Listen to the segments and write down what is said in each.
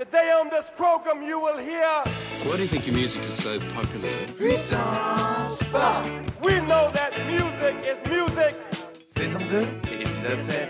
Today on this program you will hear Why do you think your music is so popular? Puissance Pop we know that music is music. Saison 2, épisode 7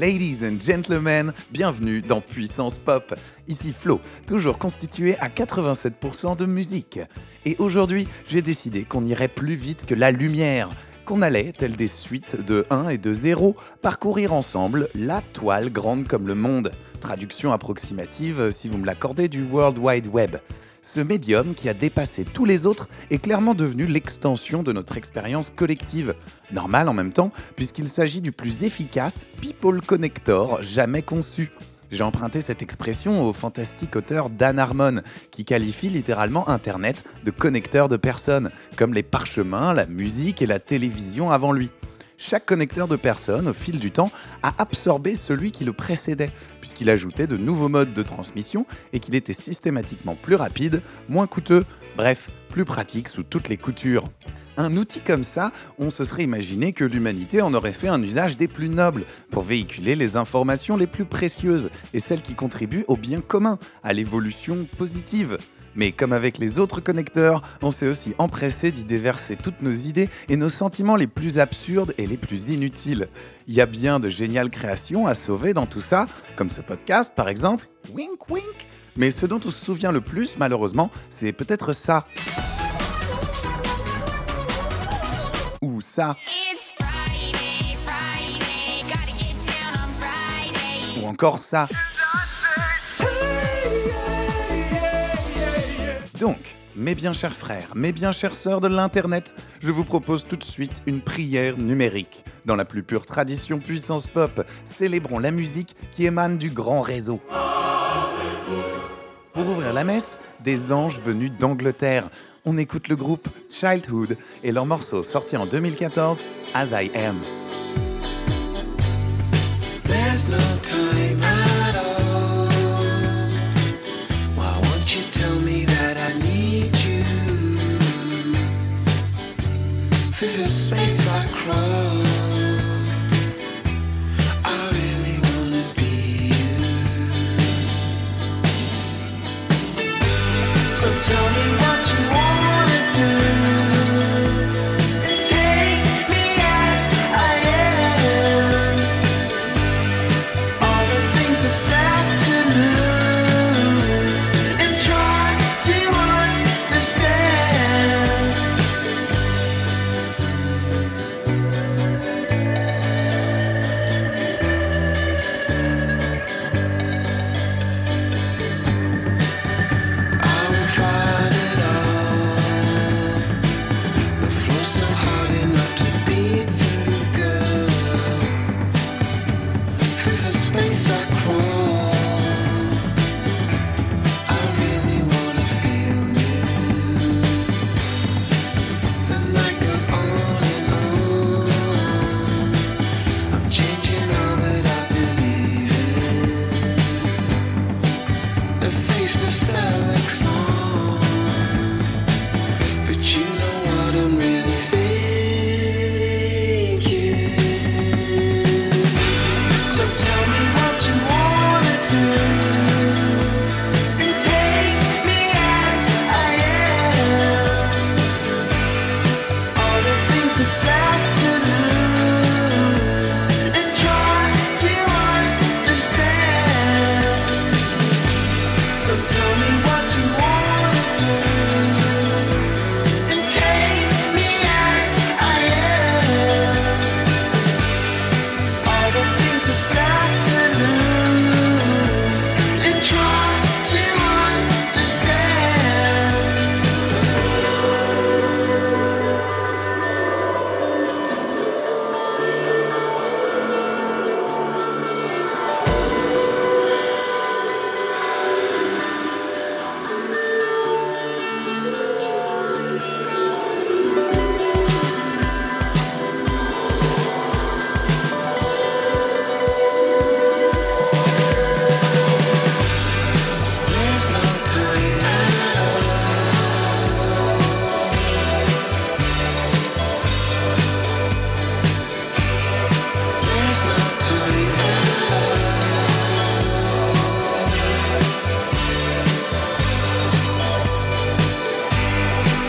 Ladies and gentlemen, bienvenue dans Puissance Pop. Ici Flo, toujours constitué à 87% de musique. Et aujourd'hui, j'ai décidé qu'on irait plus vite que la lumière, qu'on allait, tel des suites de 1 et de 0, parcourir ensemble la toile grande comme le monde. Traduction approximative, si vous me l'accordez, du World Wide Web. Ce médium qui a dépassé tous les autres est clairement devenu l'extension de notre expérience collective. Normal en même temps, puisqu'il s'agit du plus efficace People Connector jamais conçu. J'ai emprunté cette expression au fantastique auteur Dan Harmon, qui qualifie littéralement Internet de connecteur de personnes, comme les parchemins, la musique et la télévision avant lui. Chaque connecteur de personnes, au fil du temps, a absorbé celui qui le précédait, puisqu'il ajoutait de nouveaux modes de transmission et qu'il était systématiquement plus rapide, moins coûteux, bref, plus pratique sous toutes les coutures. Un outil comme ça, on se serait imaginé que l'humanité en aurait fait un usage des plus nobles, pour véhiculer les informations les plus précieuses et celles qui contribuent au bien commun, à l'évolution positive. Mais comme avec les autres connecteurs, on s'est aussi empressé d'y déverser toutes nos idées et nos sentiments les plus absurdes et les plus inutiles. Il y a bien de géniales créations à sauver dans tout ça, comme ce podcast par exemple. Wink wink Mais ce dont on se souvient le plus, malheureusement, c'est peut-être ça. Ça. It's Friday, Friday, gotta get down on Friday. Ou encore ça. Donc, mes bien chers frères, mes bien chères sœurs de l'Internet, je vous propose tout de suite une prière numérique. Dans la plus pure tradition puissance pop, célébrons la musique qui émane du grand réseau. Pour ouvrir la messe, des anges venus d'Angleterre. On écoute le groupe Childhood et leur morceau sorti en 2014, As I Am.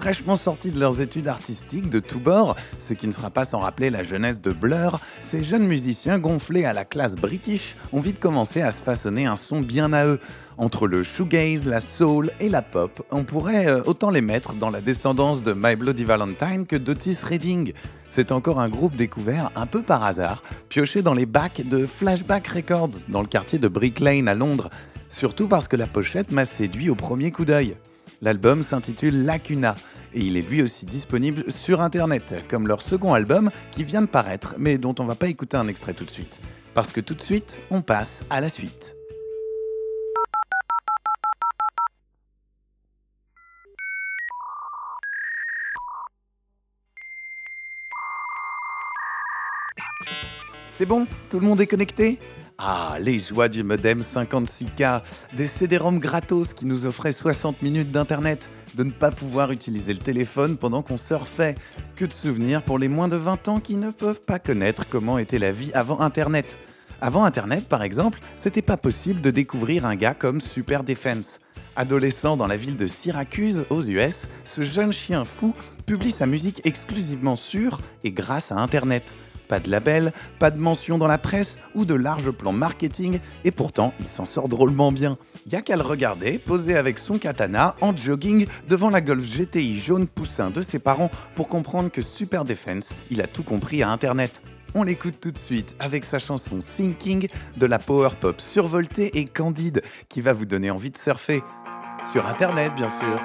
Fraîchement sortis de leurs études artistiques de tous bords, ce qui ne sera pas sans rappeler la jeunesse de Blur, ces jeunes musiciens gonflés à la classe british ont vite commencé à se façonner un son bien à eux. Entre le shoegaze, la soul et la pop, on pourrait euh, autant les mettre dans la descendance de My Bloody Valentine que d'Otis Redding. C'est encore un groupe découvert un peu par hasard, pioché dans les bacs de Flashback Records dans le quartier de Brick Lane à Londres, surtout parce que la pochette m'a séduit au premier coup d'œil. L'album s'intitule Lacuna et il est lui aussi disponible sur internet, comme leur second album qui vient de paraître, mais dont on va pas écouter un extrait tout de suite. Parce que tout de suite, on passe à la suite. C'est bon Tout le monde est connecté? Ah, les joies du modem 56K, des CD-ROM gratos qui nous offraient 60 minutes d'internet, de ne pas pouvoir utiliser le téléphone pendant qu'on surfait. Que de souvenirs pour les moins de 20 ans qui ne peuvent pas connaître comment était la vie avant internet. Avant internet, par exemple, c'était pas possible de découvrir un gars comme Super Defense. Adolescent dans la ville de Syracuse, aux US, ce jeune chien fou publie sa musique exclusivement sur et grâce à Internet. Pas de label, pas de mention dans la presse ou de larges plans marketing, et pourtant il s'en sort drôlement bien. Y a qu'à le regarder, posé avec son katana en jogging devant la Golf GTI jaune poussin de ses parents pour comprendre que Super Defense, il a tout compris à Internet. On l'écoute tout de suite avec sa chanson Sinking de la power pop survoltée et candide qui va vous donner envie de surfer. Sur Internet, bien sûr.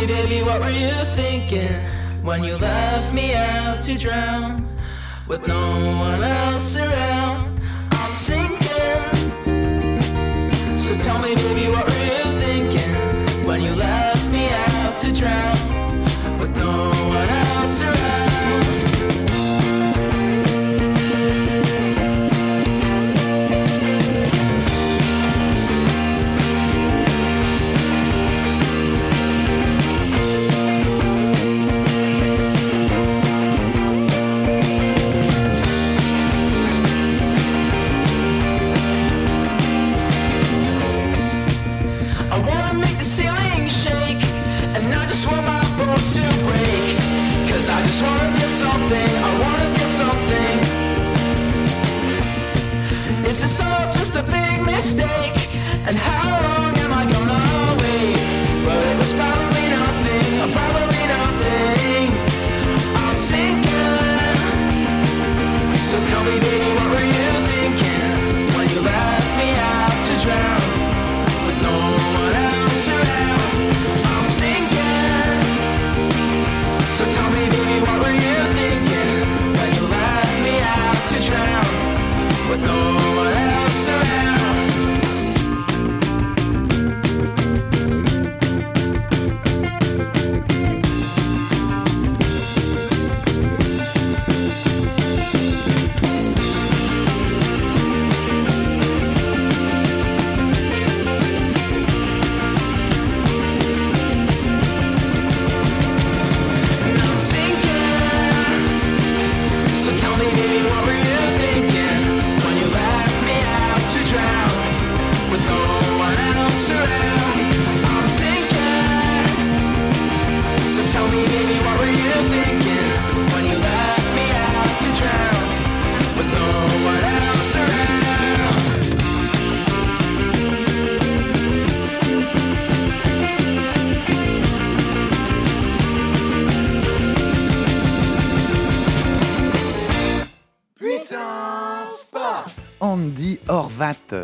Me, baby, what were you thinking when you left me out to drown? with no one else around. I'm sinking. So tell me, baby, what were you this all just a big mistake? And how long am I gonna wait? But it was probably nothing Probably nothing I'm sinking So tell me baby what were you thinking When you left me out to drown with no one else around. I'm sinking. So tell me, baby, what were you thinking when you left me out to drown with no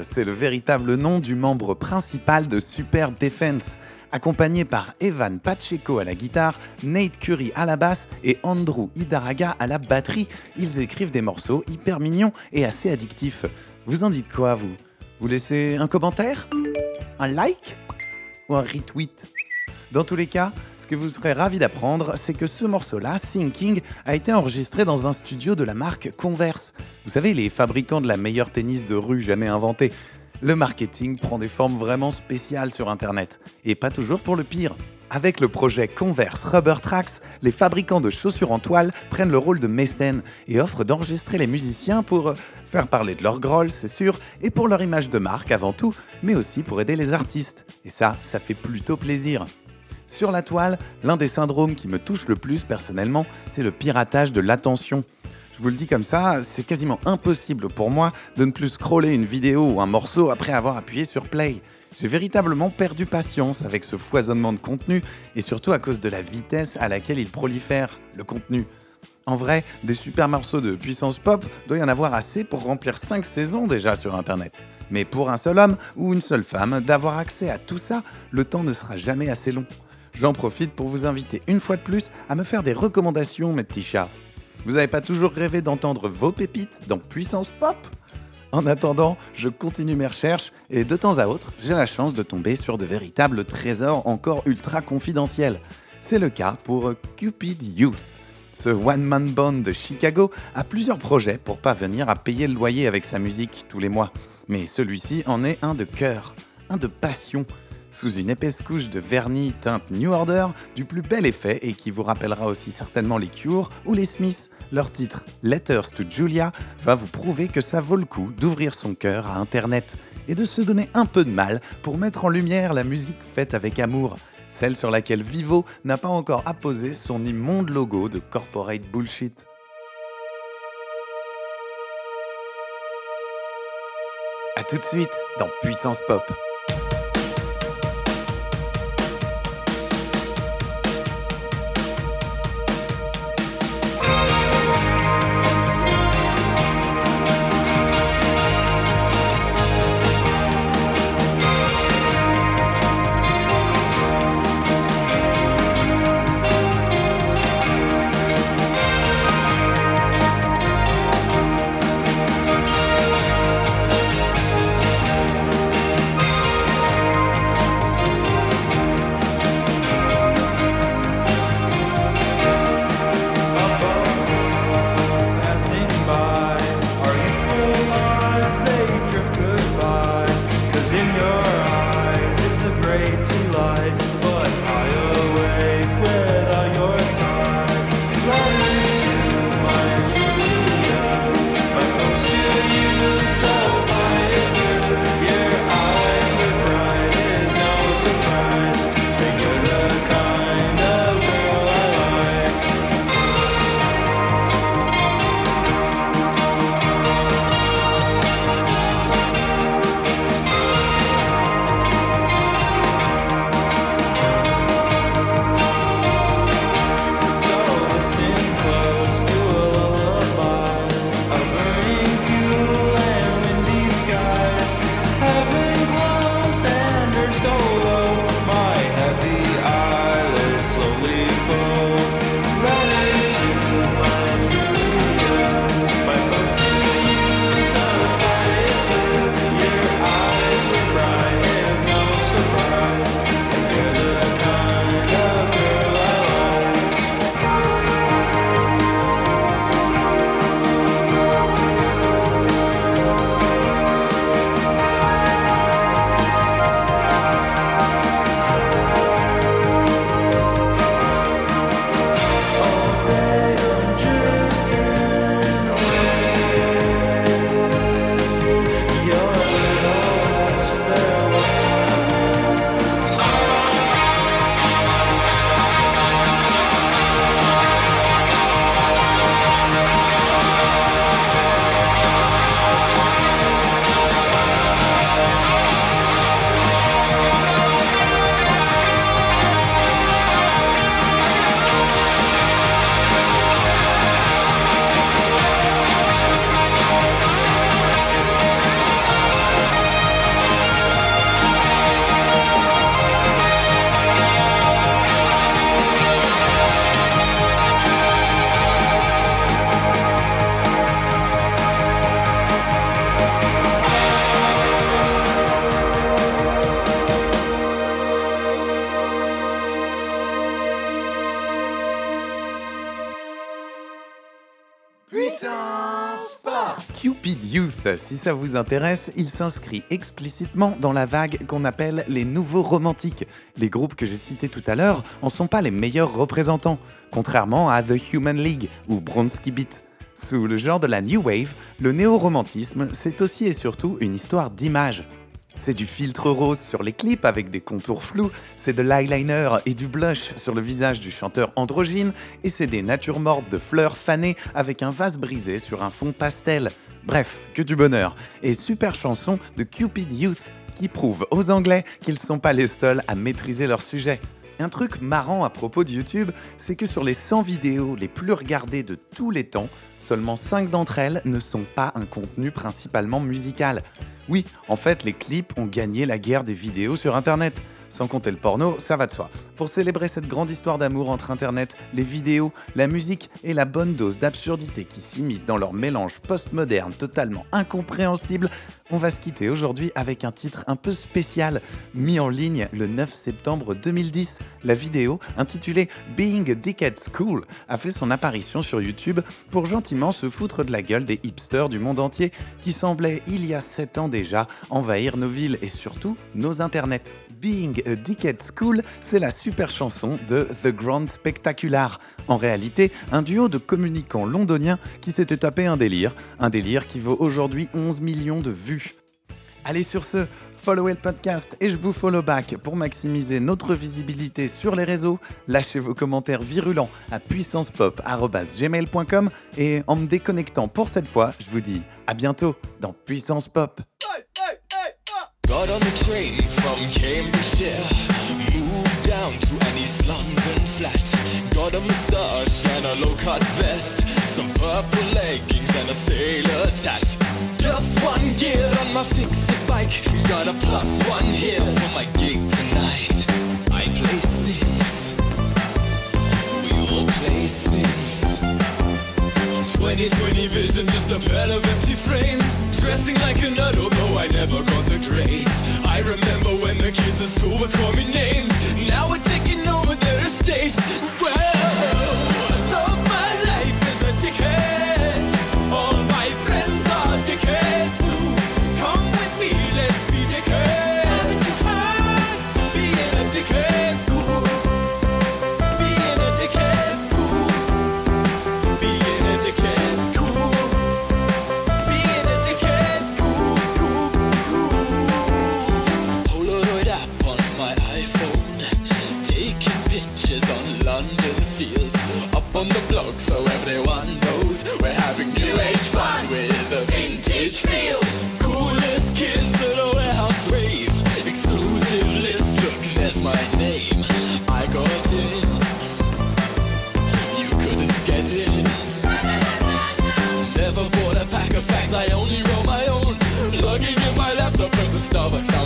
C'est le véritable nom du membre principal de Super Defense. Accompagné par Evan Pacheco à la guitare, Nate Curry à la basse et Andrew Hidaraga à la batterie, ils écrivent des morceaux hyper mignons et assez addictifs. Vous en dites quoi, vous? Vous laissez un commentaire? Un like? Ou un retweet? Dans tous les cas, ce que vous serez ravi d'apprendre, c'est que ce morceau-là, Sinking, a été enregistré dans un studio de la marque Converse. Vous savez, les fabricants de la meilleure tennis de rue jamais inventée. Le marketing prend des formes vraiment spéciales sur Internet, et pas toujours pour le pire. Avec le projet Converse Rubber Tracks, les fabricants de chaussures en toile prennent le rôle de mécènes et offrent d'enregistrer les musiciens pour euh, faire parler de leur groll, c'est sûr, et pour leur image de marque avant tout, mais aussi pour aider les artistes. Et ça, ça fait plutôt plaisir. Sur la toile, l'un des syndromes qui me touche le plus personnellement, c'est le piratage de l'attention. Je vous le dis comme ça, c'est quasiment impossible pour moi de ne plus scroller une vidéo ou un morceau après avoir appuyé sur play. J'ai véritablement perdu patience avec ce foisonnement de contenu et surtout à cause de la vitesse à laquelle il prolifère, le contenu. En vrai, des super morceaux de puissance pop doit y en avoir assez pour remplir 5 saisons déjà sur Internet. Mais pour un seul homme ou une seule femme, d'avoir accès à tout ça, le temps ne sera jamais assez long. J'en profite pour vous inviter une fois de plus à me faire des recommandations, mes petits chats. Vous n'avez pas toujours rêvé d'entendre vos pépites dans Puissance Pop? En attendant, je continue mes recherches et de temps à autre, j'ai la chance de tomber sur de véritables trésors encore ultra confidentiels. C'est le cas pour Cupid Youth. Ce one-man band de Chicago a plusieurs projets pour parvenir à payer le loyer avec sa musique tous les mois. Mais celui-ci en est un de cœur, un de passion, sous une épaisse couche de vernis teinte New Order, du plus bel effet et qui vous rappellera aussi certainement les Cure ou les Smiths. Leur titre Letters to Julia va vous prouver que ça vaut le coup d'ouvrir son cœur à Internet et de se donner un peu de mal pour mettre en lumière la musique faite avec amour, celle sur laquelle Vivo n'a pas encore apposé son immonde logo de corporate bullshit. A tout de suite dans Puissance Pop. Si ça vous intéresse, il s'inscrit explicitement dans la vague qu'on appelle les nouveaux romantiques. Les groupes que j'ai cités tout à l'heure en sont pas les meilleurs représentants, contrairement à The Human League ou Bronski Beat. Sous le genre de la New Wave, le néo-romantisme, c'est aussi et surtout une histoire d'image. C'est du filtre rose sur les clips avec des contours flous, c'est de l'eyeliner et du blush sur le visage du chanteur androgyne, et c'est des natures mortes de fleurs fanées avec un vase brisé sur un fond pastel. Bref, que du bonheur. Et super chanson de Cupid Youth qui prouve aux Anglais qu'ils sont pas les seuls à maîtriser leur sujet. Un truc marrant à propos de YouTube, c'est que sur les 100 vidéos les plus regardées de tous les temps, seulement 5 d'entre elles ne sont pas un contenu principalement musical. Oui, en fait, les clips ont gagné la guerre des vidéos sur Internet. Sans compter le porno, ça va de soi. Pour célébrer cette grande histoire d'amour entre Internet, les vidéos, la musique et la bonne dose d'absurdité qui s'immisce dans leur mélange postmoderne totalement incompréhensible, on va se quitter aujourd'hui avec un titre un peu spécial, mis en ligne le 9 septembre 2010. La vidéo, intitulée Being a Dickhead School, a fait son apparition sur YouTube pour gentiment se foutre de la gueule des hipsters du monde entier qui semblaient, il y a 7 ans déjà, envahir nos villes et surtout nos internets. A Dickhead School, c'est la super chanson de The Grand Spectacular. En réalité, un duo de communicants londoniens qui s'était tapé un délire, un délire qui vaut aujourd'hui 11 millions de vues. Allez sur ce, followez le podcast et je vous follow back pour maximiser notre visibilité sur les réseaux. Lâchez vos commentaires virulents à puissancepop.gmail.com et en me déconnectant pour cette fois, je vous dis à bientôt dans Puissance Pop. Got on the train from Cambridgeshire, moved down to an East London flat. Got a moustache and a low-cut vest, some purple leggings and a sailor tat. Just one gear on my fix-it bike, got a plus one here for my gig tonight. I play safe, we all play safe. 2020 vision, just a pair of. Dressing like a nut, although I never got the grades. I remember when the kids at school were calling me names. Now we're taking over their estates. Starbucks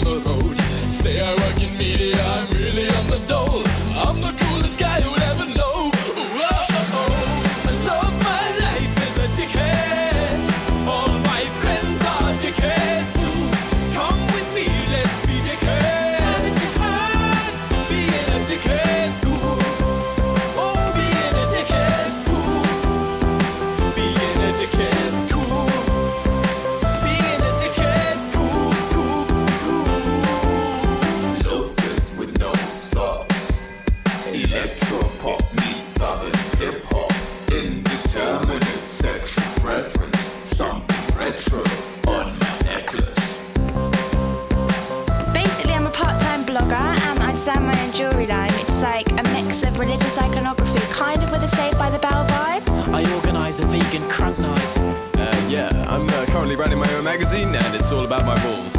it's all about my balls.